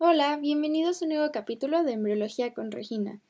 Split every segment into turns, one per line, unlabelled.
Hola, bienvenidos a un nuevo capítulo de Embriología con Regina.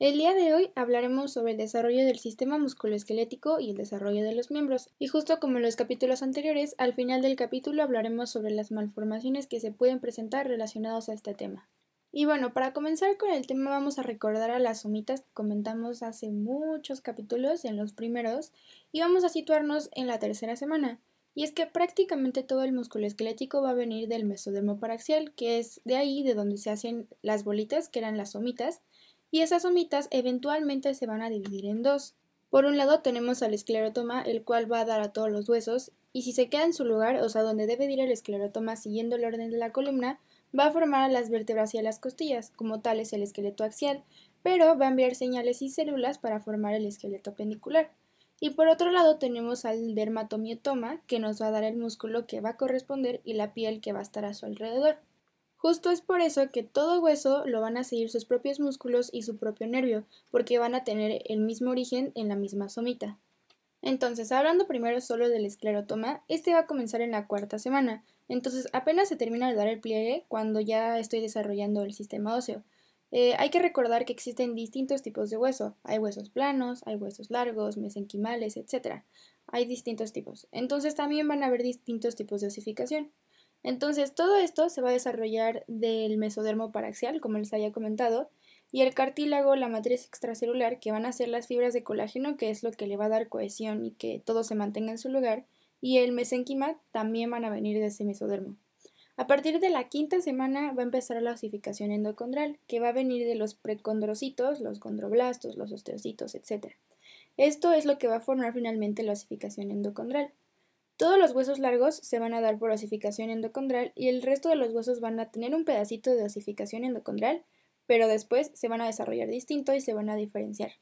El día de hoy hablaremos sobre el desarrollo del sistema musculoesquelético y el desarrollo de los miembros. Y justo como en los capítulos anteriores, al final del capítulo hablaremos sobre las malformaciones que se pueden presentar relacionados a este tema. Y bueno, para comenzar con el tema vamos a recordar a las somitas que comentamos hace muchos capítulos, en los primeros, y vamos a situarnos en la tercera semana. Y es que prácticamente todo el músculo esquelético va a venir del mesodermo paraxial, que es de ahí de donde se hacen las bolitas, que eran las somitas, y esas somitas eventualmente se van a dividir en dos. Por un lado tenemos al esclerotoma, el cual va a dar a todos los huesos, y si se queda en su lugar, o sea, donde debe ir el esclerotoma siguiendo el orden de la columna, va a formar a las vértebras y a las costillas, como tal es el esqueleto axial, pero va a enviar señales y células para formar el esqueleto pendicular. Y por otro lado tenemos al dermatomiotoma, que nos va a dar el músculo que va a corresponder y la piel que va a estar a su alrededor. Justo es por eso que todo hueso lo van a seguir sus propios músculos y su propio nervio, porque van a tener el mismo origen en la misma somita. Entonces, hablando primero solo del esclerotoma, este va a comenzar en la cuarta semana. Entonces, apenas se termina de dar el pliegue cuando ya estoy desarrollando el sistema óseo. Eh, hay que recordar que existen distintos tipos de hueso. Hay huesos planos, hay huesos largos, mesenquimales, etc. Hay distintos tipos. Entonces, también van a haber distintos tipos de osificación. Entonces, todo esto se va a desarrollar del mesodermo paraxial, como les había comentado, y el cartílago, la matriz extracelular, que van a ser las fibras de colágeno, que es lo que le va a dar cohesión y que todo se mantenga en su lugar, y el mesenquima también van a venir de ese mesodermo. A partir de la quinta semana va a empezar la osificación endocondral, que va a venir de los precondrocitos, los condroblastos, los osteocitos, etc. Esto es lo que va a formar finalmente la osificación endocondral. Todos los huesos largos se van a dar por osificación endocondral y el resto de los huesos van a tener un pedacito de osificación endocondral, pero después se van a desarrollar distinto y se van a diferenciar.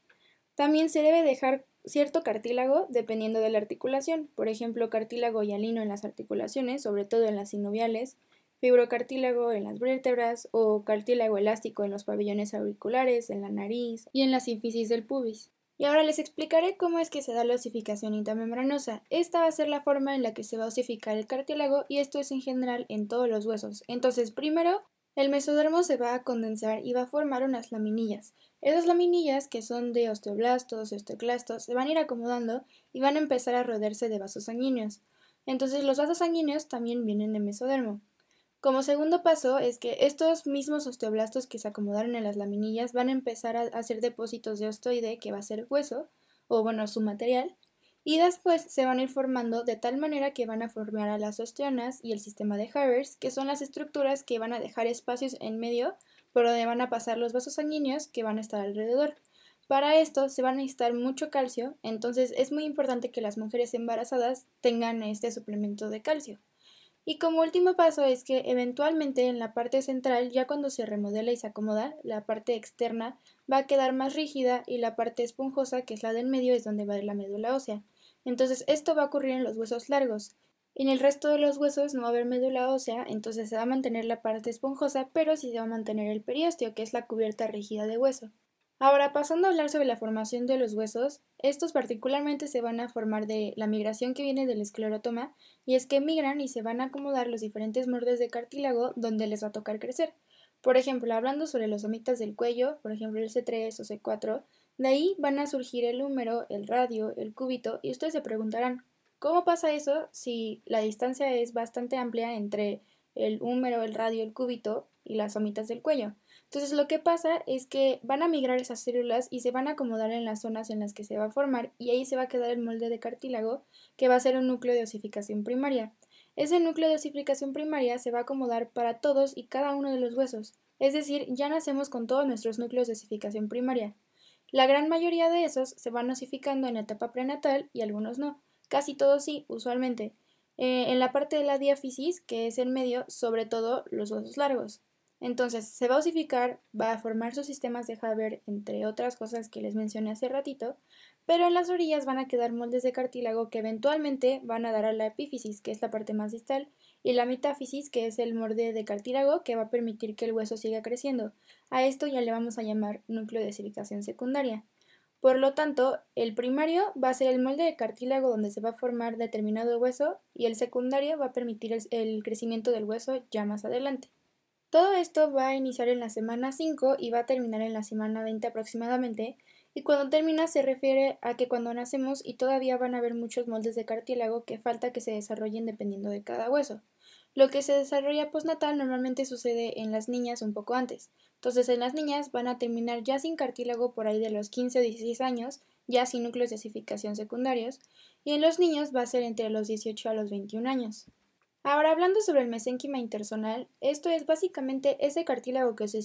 También se debe dejar cierto cartílago dependiendo de la articulación, por ejemplo, cartílago hialino en las articulaciones, sobre todo en las sinoviales, fibrocartílago en las vértebras o cartílago elástico en los pabellones auriculares, en la nariz y en la sínfisis del pubis. Y ahora les explicaré cómo es que se da la osificación intramembranosa. Esta va a ser la forma en la que se va a osificar el cartílago y esto es en general en todos los huesos. Entonces, primero, el mesodermo se va a condensar y va a formar unas laminillas. Esas laminillas, que son de osteoblastos y osteoclastos, se van a ir acomodando y van a empezar a rodearse de vasos sanguíneos. Entonces, los vasos sanguíneos también vienen de mesodermo. Como segundo paso es que estos mismos osteoblastos que se acomodaron en las laminillas van a empezar a hacer depósitos de ostoide, que va a ser hueso, o bueno, su material, y después se van a ir formando de tal manera que van a formar a las osteonas y el sistema de Havers, que son las estructuras que van a dejar espacios en medio por donde van a pasar los vasos sanguíneos que van a estar alrededor. Para esto se va a necesitar mucho calcio, entonces es muy importante que las mujeres embarazadas tengan este suplemento de calcio. Y como último paso es que eventualmente en la parte central, ya cuando se remodela y se acomoda, la parte externa va a quedar más rígida y la parte esponjosa, que es la del medio, es donde va a ir la médula ósea. Entonces esto va a ocurrir en los huesos largos. En el resto de los huesos no va a haber médula ósea, entonces se va a mantener la parte esponjosa, pero sí se va a mantener el periósteo, que es la cubierta rígida de hueso. Ahora, pasando a hablar sobre la formación de los huesos, estos particularmente se van a formar de la migración que viene del esclerotoma, y es que migran y se van a acomodar los diferentes mordes de cartílago donde les va a tocar crecer. Por ejemplo, hablando sobre los somitas del cuello, por ejemplo el C3 o C4, de ahí van a surgir el húmero, el radio, el cúbito, y ustedes se preguntarán, ¿cómo pasa eso si la distancia es bastante amplia entre el húmero, el radio, el cúbito y las somitas del cuello? Entonces lo que pasa es que van a migrar esas células y se van a acomodar en las zonas en las que se va a formar y ahí se va a quedar el molde de cartílago que va a ser un núcleo de osificación primaria. Ese núcleo de osificación primaria se va a acomodar para todos y cada uno de los huesos, es decir, ya nacemos con todos nuestros núcleos de osificación primaria. La gran mayoría de esos se van osificando en la etapa prenatal y algunos no, casi todos sí, usualmente. Eh, en la parte de la diáfisis, que es el medio, sobre todo los huesos largos. Entonces, se va a osificar, va a formar sus sistemas de Haber, entre otras cosas que les mencioné hace ratito, pero en las orillas van a quedar moldes de cartílago que eventualmente van a dar a la epífisis, que es la parte más distal, y la metáfisis, que es el molde de cartílago que va a permitir que el hueso siga creciendo. A esto ya le vamos a llamar núcleo de silicación secundaria. Por lo tanto, el primario va a ser el molde de cartílago donde se va a formar determinado hueso y el secundario va a permitir el, crecimiento del hueso ya más adelante. Todo esto va a iniciar en la semana 5 y va a terminar en la semana 20 aproximadamente, y cuando termina se refiere a que cuando nacemos y todavía van a haber muchos moldes de cartílago que falta que se desarrollen dependiendo de cada hueso. Lo que se desarrolla postnatal normalmente sucede en las niñas un poco antes. Entonces, en las niñas van a terminar ya sin cartílago por ahí de los 15 o 16 años, ya sin núcleos de osificación secundarios, y en los niños va a ser entre los 18 a los 21 años. Ahora hablando sobre el mesénquima intersonal, esto es básicamente ese cartílago que se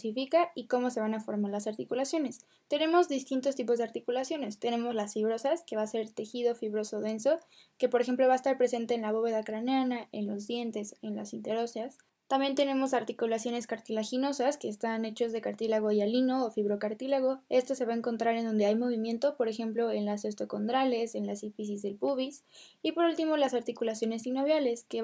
y cómo se van a formar las articulaciones. Tenemos distintos tipos de articulaciones. Tenemos las fibrosas, que va a ser tejido fibroso denso, que por ejemplo va a estar presente en la bóveda craneana, en los dientes, en las interóseas. También tenemos articulaciones cartilaginosas que están hechos de cartílago hialino o fibrocartílago. Esto se va a encontrar en donde hay movimiento, por ejemplo en las osteocondrales, en la sífisis del pubis. Y por último las articulaciones sinoviales que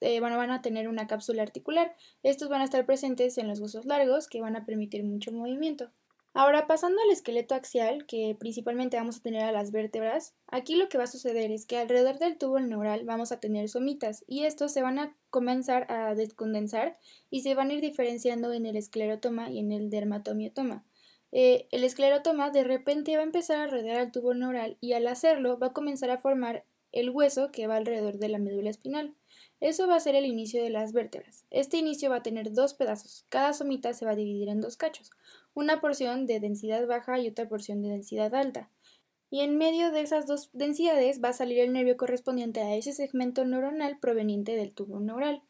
eh, van a tener una cápsula articular. Estos van a estar presentes en los huesos largos que van a permitir mucho movimiento. Ahora, pasando al esqueleto axial, que principalmente vamos a tener a las vértebras, aquí lo que va a suceder es que alrededor del tubo neural vamos a tener somitas y estos se van a comenzar a descondensar y se van a ir diferenciando en el esclerotoma y en el dermatomiotoma. Eh, el esclerotoma de repente va a empezar a rodear al tubo neural y al hacerlo va a comenzar a formar el hueso que va alrededor de la médula espinal. Eso va a ser el inicio de las vértebras. Este inicio va a tener dos pedazos. Cada somita se va a dividir en dos cachos, una porción de densidad baja y otra porción de densidad alta. Y en medio de esas dos densidades va a salir el nervio correspondiente a ese segmento neuronal proveniente del tubo neural.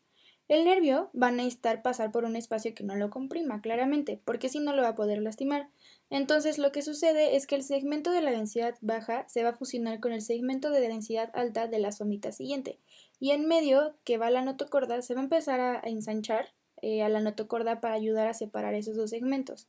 El nervio va a necesitar pasar por un espacio que no lo comprima, claramente, porque si no lo va a poder lastimar. Entonces lo que sucede es que el segmento de la densidad baja se va a fusionar con el segmento de densidad alta de la somita siguiente, y en medio que va la notocorda se va a empezar a ensanchar eh, a la notocorda para ayudar a separar esos dos segmentos.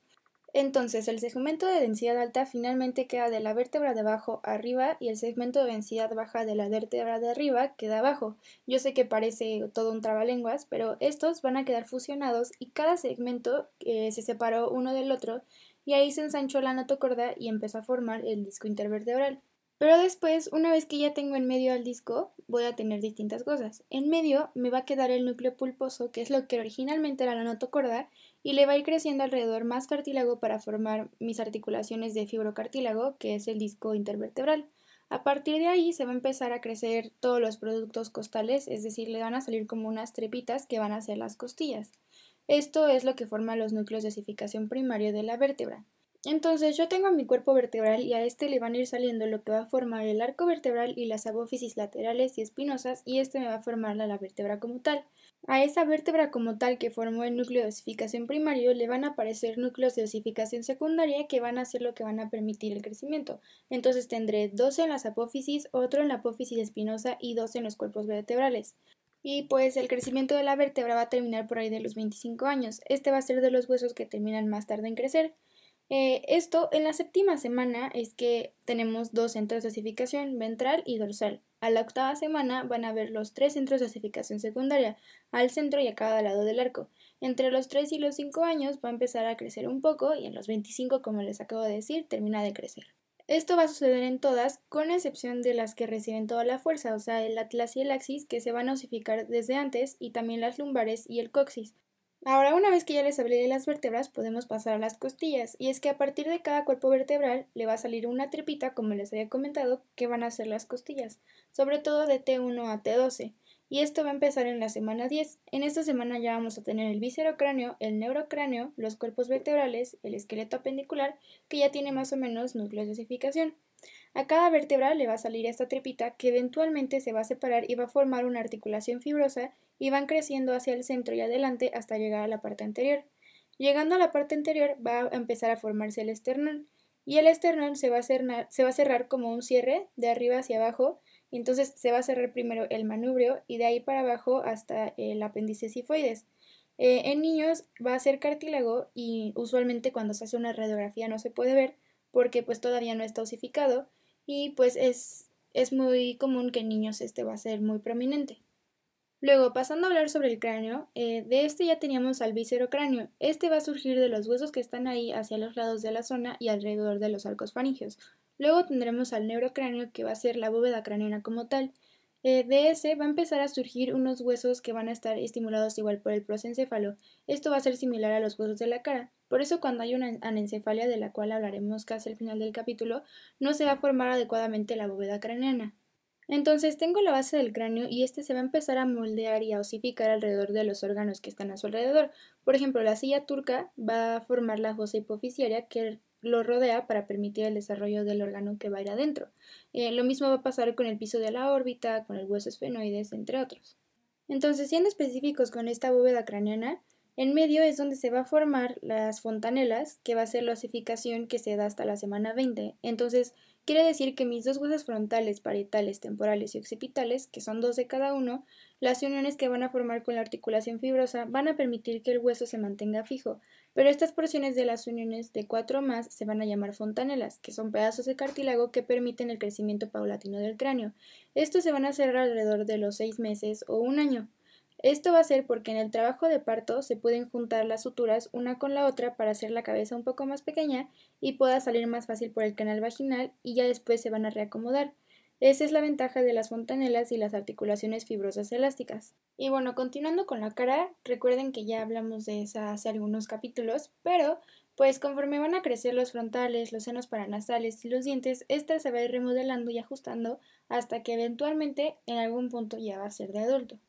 Entonces, el segmento de densidad alta finalmente queda de la vértebra de abajo arriba y el segmento de densidad baja de la vértebra de arriba queda abajo. Yo sé que parece todo un trabalenguas, pero estos van a quedar fusionados y cada segmento eh, se separó uno del otro y ahí se ensanchó la notocorda y empezó a formar el disco intervertebral. Pero después, una vez que ya tengo en medio al disco, voy a tener distintas cosas. En medio me va a quedar el núcleo pulposo, que es lo que originalmente era la notocorda, y le va a ir creciendo alrededor más cartílago para formar mis articulaciones de fibrocartílago, que es el disco intervertebral. A partir de ahí se va a empezar a crecer todos los productos costales, es decir, le van a salir como unas trepitas que van a ser las costillas. Esto es lo que forma los núcleos de osificación primario de la vértebra. Entonces yo tengo mi cuerpo vertebral y a este le van a ir saliendo lo que va a formar el arco vertebral y las apófisis laterales y espinosas y este me va a formar la, vértebra como tal. A esa vértebra como tal que formó el núcleo de osificación primario le van a aparecer núcleos de osificación secundaria que van a ser lo que van a permitir el crecimiento. Entonces tendré dos en las apófisis, otro en la apófisis espinosa y dos en los cuerpos vertebrales. Y pues el crecimiento de la vértebra va a terminar por ahí de los 25 años. Este va a ser de los huesos que terminan más tarde en crecer. Eh, esto en la séptima semana es que tenemos dos centros de osificación, ventral y dorsal. A la octava semana van a haber los tres centros de osificación secundaria, al centro y a cada lado del arco. Entre los 3 y los 5 años va a empezar a crecer un poco y en los 25, como les acabo de decir, termina de crecer. Esto va a suceder en todas, con excepción de las que reciben toda la fuerza, o sea, el atlas y el axis, que se van a osificar desde antes, y también las lumbares y el coxis. Ahora, una vez que ya les hablé de las vértebras, podemos pasar a las costillas, y es que a partir de cada cuerpo vertebral le va a salir una tripita, como les había comentado, que van a ser las costillas, sobre todo de T1 a T12, y esto va a empezar en la semana 10. En esta semana ya vamos a tener el viscerocráneo, el neurocráneo, los cuerpos vertebrales, el esqueleto apendicular, que ya tiene más o menos núcleos de osificación. A cada vértebra le va a salir esta tripita que eventualmente se va a separar y va a formar una articulación fibrosa y van creciendo hacia el centro y adelante hasta llegar a la parte anterior. Llegando a la parte anterior va a empezar a formarse el esternón y el esternón se va a, cerrar, como un cierre de arriba hacia abajo entonces se va a cerrar primero el manubrio y de ahí para abajo hasta el apéndice sifoides. Eh, en niños va a ser cartílago y usualmente cuando se hace una radiografía no se puede ver porque pues todavía no está osificado y pues es, es muy común que en niños este va a ser muy prominente. Luego, pasando a hablar sobre el cráneo, eh, de este ya teníamos al viscerocráneo. Este va a surgir de los huesos que están ahí hacia los lados de la zona y alrededor de los arcos faringios. Luego tendremos al neurocráneo, que va a ser la bóveda craneana como tal. Eh, de ese va a empezar a surgir unos huesos que van a estar estimulados igual por el prosencéfalo. Esto va a ser similar a los huesos de la cara. Por eso cuando hay una anencefalia, de la cual hablaremos casi al final del capítulo, no se va a formar adecuadamente la bóveda craneana. Entonces tengo la base del cráneo y este se va a empezar a moldear y a osificar alrededor de los órganos que están a su alrededor. Por ejemplo, la silla turca va a formar la fosa hipofisiaria que lo rodea para permitir el desarrollo del órgano que va a ir adentro. Eh, lo mismo va a pasar con el piso de la órbita, con el hueso esfenoides, entre otros. Entonces, siendo específicos con esta bóveda craneana, en medio es donde se va a formar las fontanelas, que va a ser la osificación que se da hasta la semana 20. Entonces, Quiere decir que mis dos huesos frontales, parietales, temporales y occipitales, que son dos de cada uno, las uniones que van a formar con la articulación fibrosa van a permitir que el hueso se mantenga fijo, pero estas porciones de las uniones de cuatro más se van a llamar fontanelas, que son pedazos de cartílago que permiten el crecimiento paulatino del cráneo. Estos se van a cerrar alrededor de los seis meses o un año. Esto va a ser porque en el trabajo de parto se pueden juntar las suturas una con la otra para hacer la cabeza un poco más pequeña y pueda salir más fácil por el canal vaginal y ya después se van a reacomodar. Esa es la ventaja de las fontanelas y las articulaciones fibrosas elásticas. Y bueno, continuando con la cara, recuerden que ya hablamos de esa hace algunos capítulos, pero pues conforme van a crecer los frontales, los senos paranasales y los dientes, esta se va a ir remodelando y ajustando hasta que eventualmente en algún punto ya va a ser de adulto.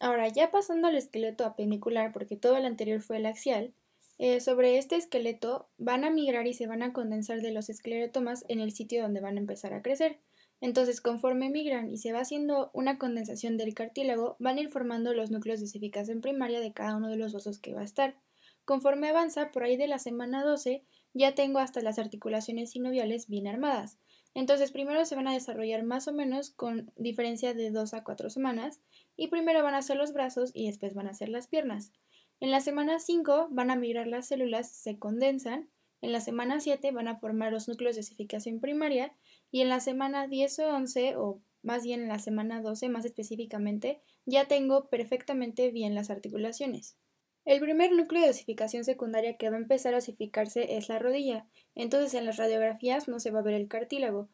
Ahora, ya pasando al esqueleto apenicular, porque todo el anterior fue el axial, eh, sobre este esqueleto van a migrar y se van a condensar de los esclerotomas en el sitio donde van a empezar a crecer. Entonces, conforme migran y se va haciendo una condensación del cartílago, van a ir formando los núcleos de osificación primaria de cada uno de los osos que va a estar. Conforme avanza, por ahí de la semana 12, ya tengo hasta las articulaciones sinoviales bien armadas. Entonces, primero se van a desarrollar más o menos con diferencia de 2 a 4 semanas, y primero van a ser los brazos y después van a ser las piernas. En la semana 5 van a migrar las células, se condensan, en la semana 7 van a formar los núcleos de osificación primaria y en la semana 10 o 11 o más bien en la semana 12 más específicamente ya tengo perfectamente bien las articulaciones. El primer núcleo de osificación secundaria que va a empezar a osificarse es la rodilla, entonces en las radiografías no se va a ver el cartílago,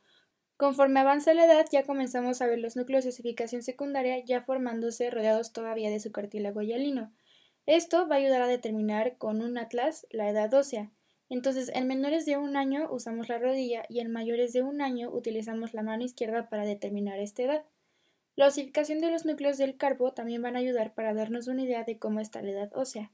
Conforme avanza la edad, ya comenzamos a ver los núcleos de osificación secundaria ya formándose rodeados todavía de su cartílago hialino. Esto va a ayudar a determinar con un atlas la edad ósea. Entonces, en menores de un año usamos la rodilla y en mayores de un año utilizamos la mano izquierda para determinar esta edad. La osificación de los núcleos del carpo también van a ayudar para darnos una idea de cómo está la edad ósea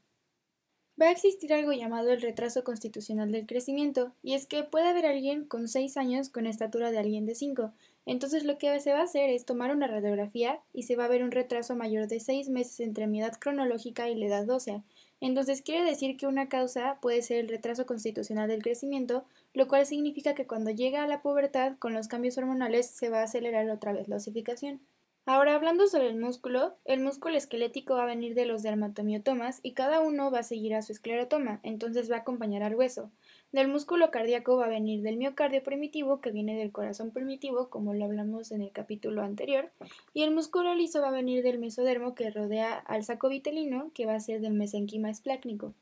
va a existir algo llamado el retraso constitucional del crecimiento, y es que puede haber alguien con 6 años con estatura de alguien de 5. Entonces lo que se va a hacer es tomar una radiografía y se va a ver un retraso mayor de 6 meses entre mi edad cronológica y la edad ósea. Entonces quiere decir que una causa puede ser el retraso constitucional del crecimiento, lo cual significa que cuando llega a la pubertad, con los cambios hormonales, se va a acelerar otra vez la osificación. Ahora hablando sobre el músculo, el músculo esquelético va a venir de los dermatomiotomas y cada uno va a seguir a su esclerotoma, entonces va a acompañar al hueso. Del músculo cardíaco va a venir del miocardio primitivo, que viene del corazón primitivo, como lo hablamos en el capítulo anterior, y el músculo liso va a venir del mesodermo que rodea al saco vitelino, que va a ser del mesenquima esplácnico.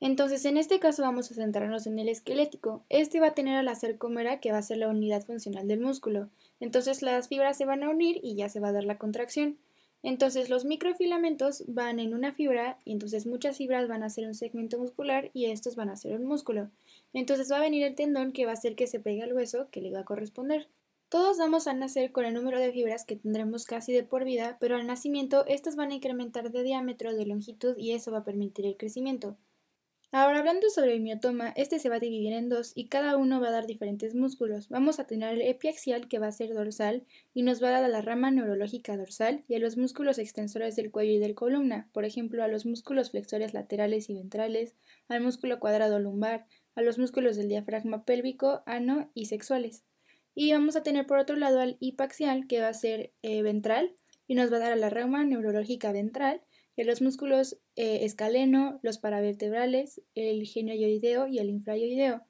Entonces, en este caso vamos a centrarnos en el esquelético. Este va a tener a la cercomera, que va a ser la unidad funcional del músculo. Entonces, las fibras se van a unir y ya se va a dar la contracción. Entonces, los microfilamentos van en una fibra y entonces muchas fibras van a ser un segmento muscular y estos van a ser un músculo. Entonces va a venir el tendón que va a hacer que se pegue al hueso que le va a corresponder. Todos vamos a nacer con el número de fibras que tendremos casi de por vida, pero al nacimiento estas van a incrementar de diámetro, de longitud y eso va a permitir el crecimiento. Ahora hablando sobre el miotoma, este se va a dividir en dos y cada uno va a dar diferentes músculos. Vamos a tener el epiaxial que va a ser dorsal y nos va a dar a la rama neurológica dorsal y a los músculos extensores del cuello y del columna, por ejemplo a los músculos flexores laterales y ventrales, al músculo cuadrado lumbar, a los músculos del diafragma pélvico, ano y sexuales. Y vamos a tener por otro lado al hipaxial que va a ser eh, ventral y nos va a dar a la rama neurológica ventral los músculos eh, escaleno, los paravertebrales, el genioideo y el infrayoideo.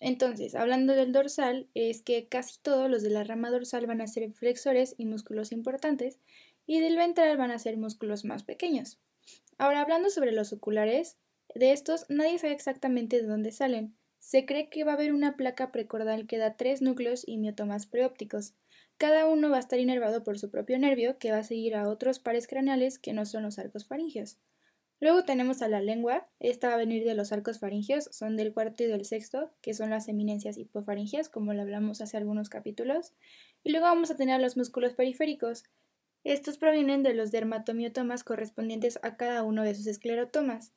Entonces, hablando del dorsal, es que casi todos los de la rama dorsal van a ser flexores y músculos importantes, y del ventral van a ser músculos más pequeños. Ahora, hablando sobre los oculares, de estos nadie sabe exactamente de dónde salen. Se cree que va a haber una placa precordal que da tres núcleos y miotomas preópticos. Cada uno va a estar inervado por su propio nervio que va a seguir a otros pares craneales que no son los arcos faringeos. Luego tenemos a la lengua, esta va a venir de los arcos faringeos, son del cuarto y del sexto, que son las eminencias hipofaringeas, como lo hablamos hace algunos capítulos. Y luego vamos a tener los músculos periféricos. Estos provienen de los dermatomiotomas correspondientes a cada uno de sus esclerotomas.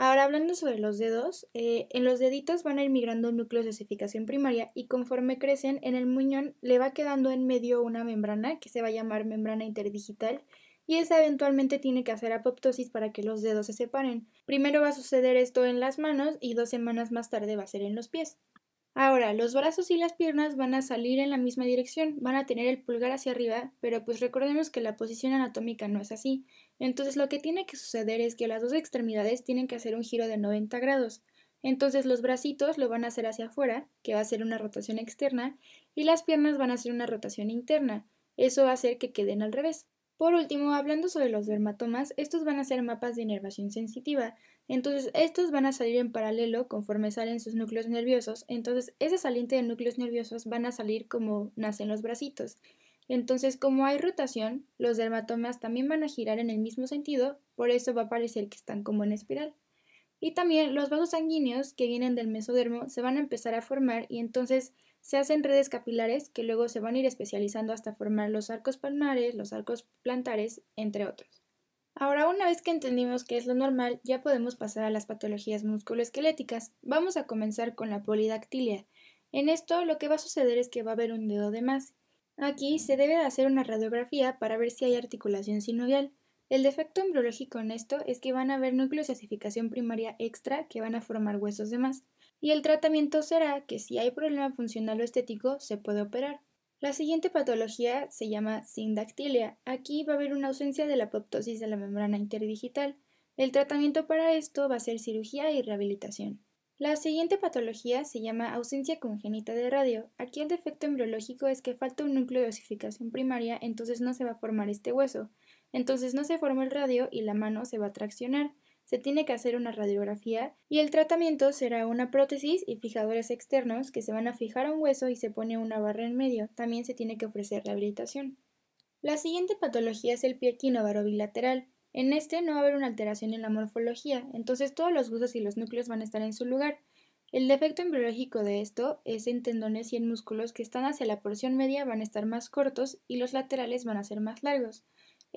Ahora hablando sobre los dedos, eh, en los deditos van a ir migrando núcleos de osificación primaria y conforme crecen en el muñón le va quedando en medio una membrana que se va a llamar membrana interdigital y esa eventualmente tiene que hacer apoptosis para que los dedos se separen. Primero va a suceder esto en las manos y dos semanas más tarde va a ser en los pies. Ahora, los brazos y las piernas van a salir en la misma dirección, van a tener el pulgar hacia arriba, pero pues recordemos que la posición anatómica no es así. Entonces lo que tiene que suceder es que las dos extremidades tienen que hacer un giro de 90 grados. Entonces los bracitos lo van a hacer hacia afuera, que va a ser una rotación externa, y las piernas van a hacer una rotación interna. Eso va a hacer que queden al revés. Por último, hablando sobre los dermatomas, estos van a ser mapas de inervación sensitiva, entonces estos van a salir en paralelo conforme salen sus núcleos nerviosos, entonces ese saliente de núcleos nerviosos van a salir como nacen los bracitos. Entonces, como hay rotación, los dermatomas también van a girar en el mismo sentido, por eso va a parecer que están como en espiral. Y también los vasos sanguíneos que vienen del mesodermo se van a empezar a formar y entonces se hacen redes capilares que luego se van a ir especializando hasta formar los arcos palmares, los arcos plantares, entre otros. Ahora, una vez que entendimos qué es lo normal, ya podemos pasar a las patologías musculoesqueléticas. Vamos a comenzar con la polidactilia. En esto lo que va a suceder es que va a haber un dedo de más. Aquí se debe de hacer una radiografía para ver si hay articulación sinovial. El defecto embriológico en esto es que van a haber núcleos de osificación primaria extra que van a formar huesos de más y el tratamiento será que si hay problema funcional o estético se puede operar. La siguiente patología se llama sindactilia. Aquí va a haber una ausencia de la apoptosis de la membrana interdigital. El tratamiento para esto va a ser cirugía y rehabilitación. La siguiente patología se llama ausencia congénita de radio. Aquí el defecto embriológico es que falta un núcleo de osificación primaria, entonces no se va a formar este hueso. Entonces no se forma el radio y la mano se va a traccionar se tiene que hacer una radiografía y el tratamiento será una prótesis y fijadores externos que se van a fijar a un hueso y se pone una barra en medio. También se tiene que ofrecer rehabilitación. La siguiente patología es el pie equinovaro bilateral. En este no va a haber una alteración en la morfología, entonces todos los huesos y los núcleos van a estar en su lugar. El defecto embriológico de esto es en tendones y en músculos que están hacia la porción media van a estar más cortos y los laterales van a ser más largos.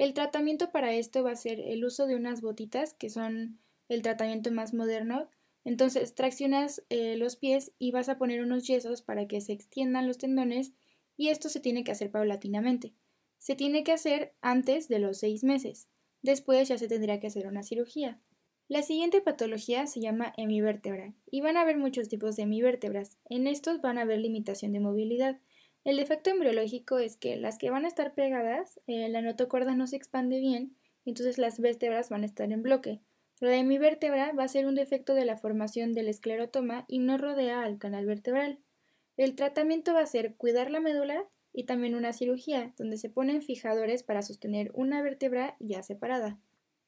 El tratamiento para esto va a ser el uso de unas botitas, que son el tratamiento más moderno. Entonces traccionas eh, los pies y vas a poner unos yesos para que se extiendan los tendones y esto se tiene que hacer paulatinamente. Se tiene que hacer antes de los seis meses. Después ya se tendría que hacer una cirugía. La siguiente patología se llama hemivértebra y van a haber muchos tipos de hemivértebras. En estos van a haber limitación de movilidad. El defecto embriológico es que las que van a estar pegadas, eh, la notocorda no se expande bien, entonces las vértebras van a estar en bloque. La hemivértebra va a ser un defecto de la formación del esclerotoma y no rodea al canal vertebral. El tratamiento va a ser cuidar la médula y también una cirugía, donde se ponen fijadores para sostener una vértebra ya separada.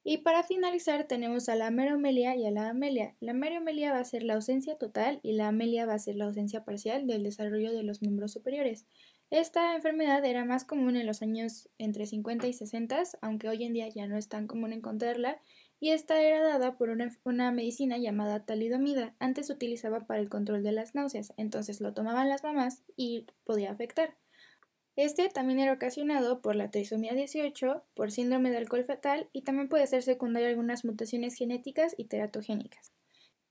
Y para finalizar tenemos a la meromelia y a la amelia. La meromelia va a ser la ausencia total y la amelia va a ser la ausencia parcial del desarrollo de los miembros superiores. Esta enfermedad era más común en los años entre 50 y 60, aunque hoy en día ya no es tan común encontrarla, y esta era dada por una, una medicina llamada talidomida. Antes se utilizaba para el control de las náuseas, entonces lo tomaban las mamás y podía afectar. Este también era ocasionado por la trisomía 18, por síndrome de alcohol fetal y también puede ser secundario a algunas mutaciones genéticas y teratogénicas.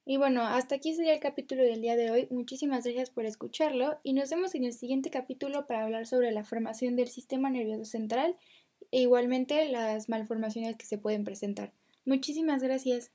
Y bueno, hasta aquí sería el capítulo del día de hoy. Muchísimas gracias por escucharlo y nos vemos en el siguiente capítulo para hablar sobre la formación del sistema nervioso central e igualmente las malformaciones que se pueden presentar. Muchísimas gracias.